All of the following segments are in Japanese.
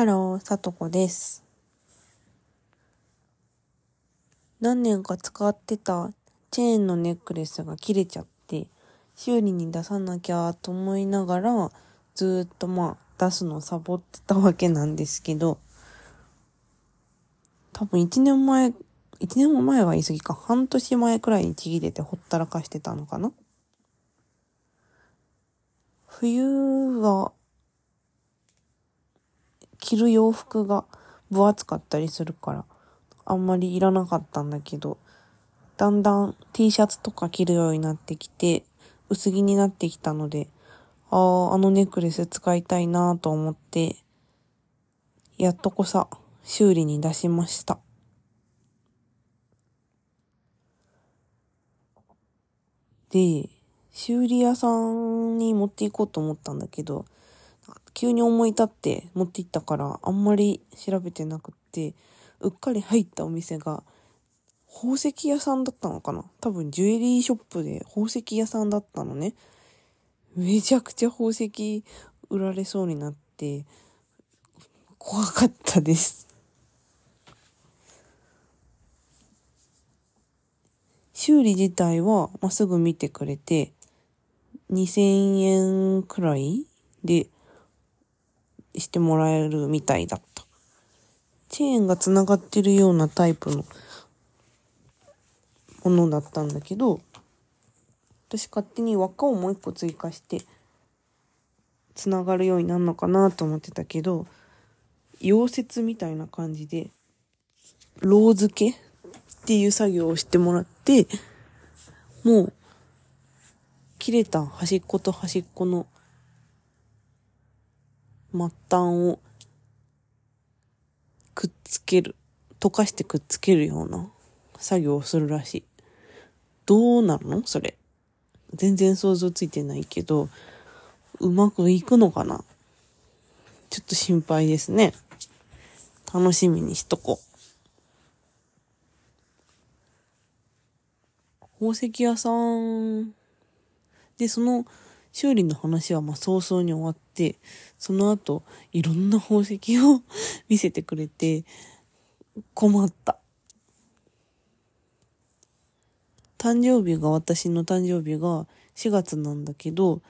ハロー、さとこです。何年か使ってたチェーンのネックレスが切れちゃって、修理に出さなきゃと思いながら、ずっとまあ出すのをサボってたわけなんですけど、多分1年前、1年も前は言い過ぎか、半年前くらいにちぎれてほったらかしてたのかな冬は着る洋服が分厚かったりするから、あんまりいらなかったんだけど、だんだん T シャツとか着るようになってきて、薄着になってきたので、ああ、あのネックレス使いたいなと思って、やっとこさ、修理に出しました。で、修理屋さんに持っていこうと思ったんだけど、急に思い立って持って行ったから、あんまり調べてなくって、うっかり入ったお店が、宝石屋さんだったのかな？多分ジュエリーショップで宝石屋さんだったのね。めちゃくちゃ宝石売られそうになって、怖かったです。修理自体は、まあ、すぐ見てくれて、2000円くらいでしてもらえるみたいだった。チェーンが繋がってるようなタイプのものだったんだけど、私勝手に輪っかをもう一個追加して、繋がるようになるのかなと思ってたけど、溶接みたいな感じで、ロー付けっていう作業をしてもらって、もう、切れた端っこと端っこの末端をくっつける、溶かしてくっつけるような作業をするらしい。どうなるの？それ。全然想像ついてないけど、うまくいくのかな？ちょっと心配ですね。楽しみにしとこう。宝石屋さんで、その修理の話はまあ早々に終わって、その後、いろんな宝石を 見せてくれて、困った。誕生日が、私の誕生日が4月なんだけど、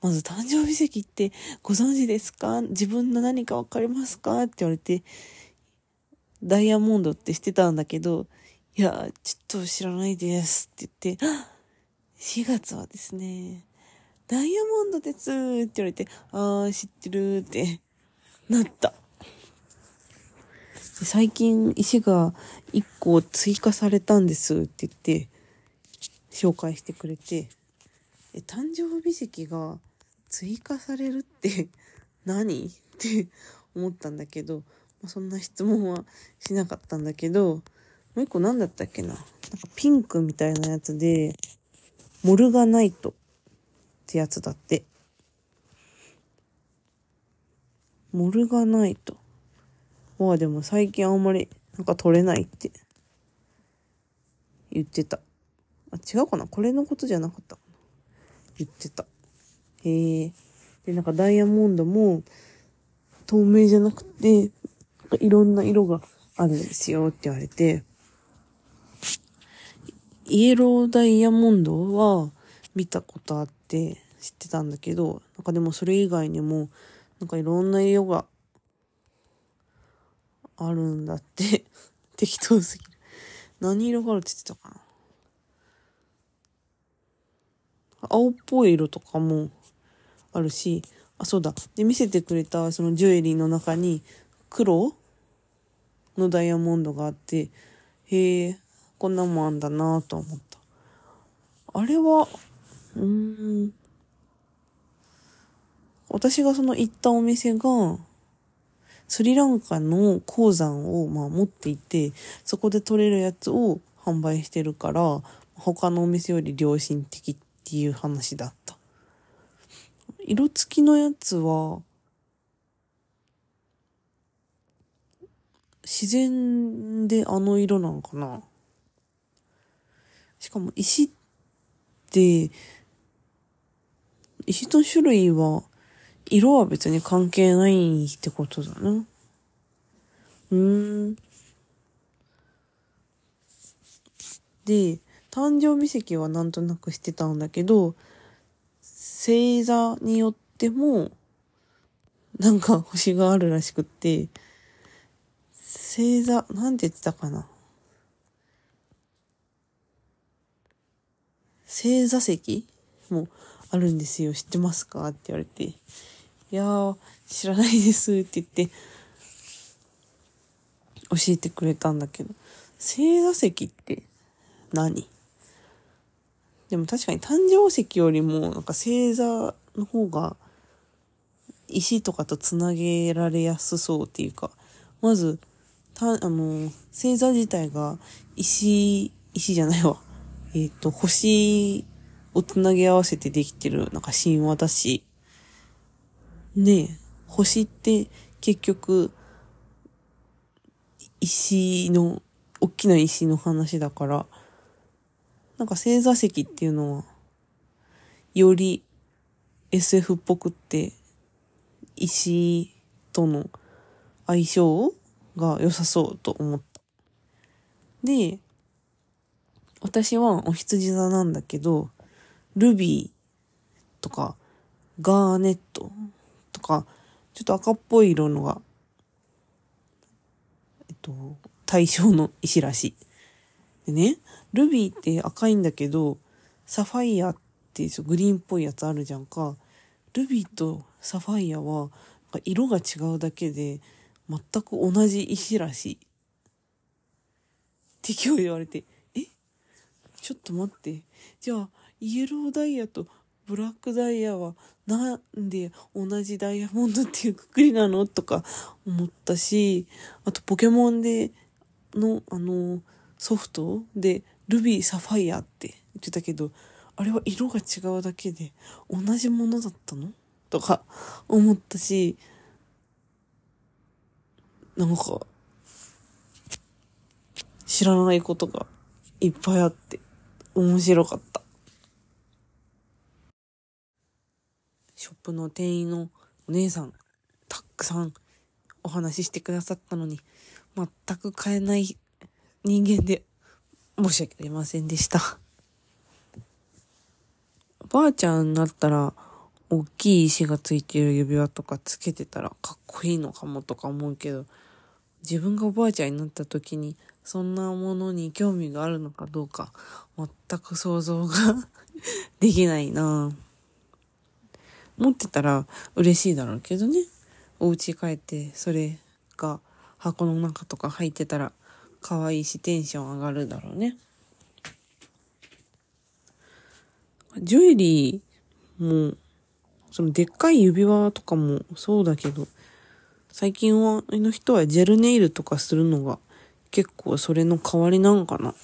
まず誕生日石ってご存知ですか？自分の何かわかりますか？って言われて、ダイヤモンドってしてたんだけど、いや、ちょっと知らないですって言って、4月はですね、ダイヤモンドですって言われて、ああ、知ってるってなった。最近石が1個追加されたんですって言って、紹介してくれて、え、誕生日石が追加されるって何って思ったんだけど、ま、そんな質問はしなかったんだけど、もう一個何だったっけな？なんかピンクみたいなやつで、モルガナイトってやつだって。モルガナイト。はでも最近あんまりなんか取れないって言ってた。あ、違うかな？これのことじゃなかったかな？言ってた。へえ。で、なんかダイヤモンドも透明じゃなくて、いろんな色があるんですよって言われて、イエローダイヤモンドは見たことあっって知ってたんだけど、なんかでもそれ以外にも、なんかいろんな色があるんだって。適当すぎる。何色があるって言ってたかな。青っぽい色とかもあるし、あ、そうだ。で、見せてくれたそのジュエリーの中に黒のダイヤモンドがあって、へえ、こんなもんあんだなと思った。あれは、うん。私がその行ったお店が、スリランカの鉱山をまあ持っていて、そこで取れるやつを販売してるから、他のお店より良心的っていう話だった。色付きのやつは、自然であの色なのかなしかも石って、石の種類は、色は別に関係ないってことだな。うーん。で、誕生日石はなんとなくしてたんだけど、星座によっても、なんか星があるらしくって、星座、なんて言ってたかな。星座石もうあるんですよ。知ってますか？って言われて。いやー、知らないですって言って、教えてくれたんだけど、星座石って何？でも確かに誕生石よりも、なんか星座の方が、石とかとつなげられやすそうっていうか、まず、た、あの、星座自体が石、石じゃないわ。えっ、ー、と、星をつなげ合わせてできてる、なんか神話だし、ねえ、星って結局、石の、大きな石の話だから、なんか星座石っていうのは、より SF っぽくって、石との相性が良さそうと思った。で、私はお羊座なんだけど、ルビーとか、ガーネットとか、ちょっと赤っぽい色のが、えっと、対象の石らしい。でね、ルビーって赤いんだけど、サファイアってグリーンっぽいやつあるじゃんか。ルビーとサファイアは色が違うだけで全く同じ石らしい。って今日言われて、え？ちょっと待って。じゃあ、イエローダイヤとブラックダイヤはなんで同じダイヤモンドっていうくくりなのとか思ったし、あとポケモンでの、あの、ソフトでルビーサファイアって言ってたけど、あれは色が違うだけで同じものだったのとか思ったし、なんか、知らないことがいっぱいあって面白かった。ショップの店員のお姉さん、たくさんお話ししてくださったのに、全く買えない人間で申し訳ありませんでした。ばあちゃんになったら、大きい石がついてる指輪とかつけてたらかっこいいのかもとか思うけど、自分がおばあちゃんになった時に、そんなものに興味があるのかどうか、全く想像が できないなぁ。持ってたら嬉しいだろうけどね。お家帰ってそれが箱の中とか入ってたら可愛いしテンション上がるだろうね。ジュエリーも、そのでっかい指輪とかもそうだけど、最近は、の人はジェルネイルとかするのが結構それの代わりなんかな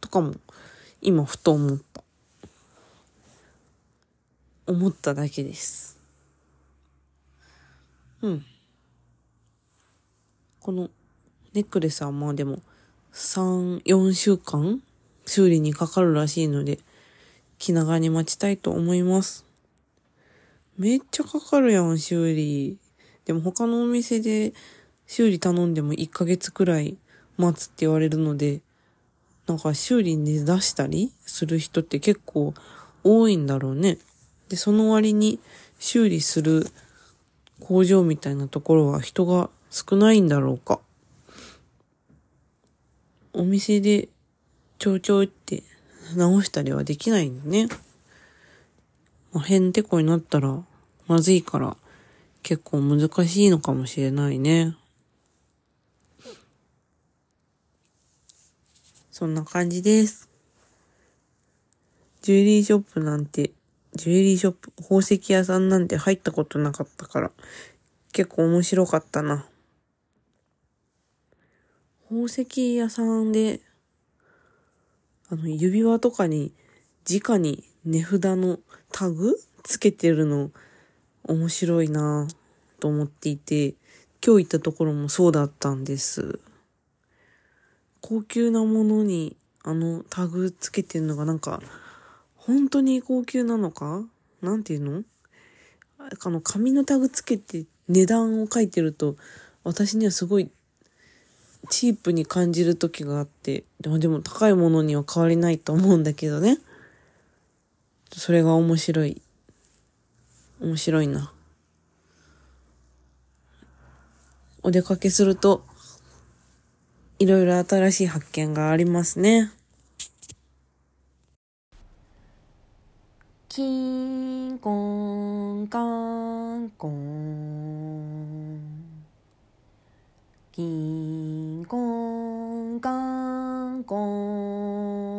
とかも今ふと思った。思っただけです。うん。このネックレスはまあでも3、4週間修理にかかるらしいので、気長に待ちたいと思います。めっちゃかかるやん、修理。でも他のお店で修理頼んでも1ヶ月くらい待つって言われるので、なんか修理に出したりする人って結構多いんだろうね。で、その割に修理する工場みたいなところは人が少ないんだろうか。お店でちょうちょうって直したりはできないんだね。まあ、へんてこになったらまずいから結構難しいのかもしれないね。そんな感じです。ジュエリーショップなんてジュエリーショップ、宝石屋さんなんて入ったことなかったから、結構面白かったな。宝石屋さんで、あの、指輪とかに、直に値札のタグつけてるの、面白いなと思っていて、今日行ったところもそうだったんです。高級なものに、あのタグつけてるのがなんか、本当に高級なのか？なんていうの？あの、紙のタグつけて値段を書いてると、私にはすごいチープに感じる時があって、でもでも高いものには変わりないと思うんだけどね。それが面白い。面白いな。お出かけすると、いろいろ新しい発見がありますね。キンコンカンコン。キンコンカンコン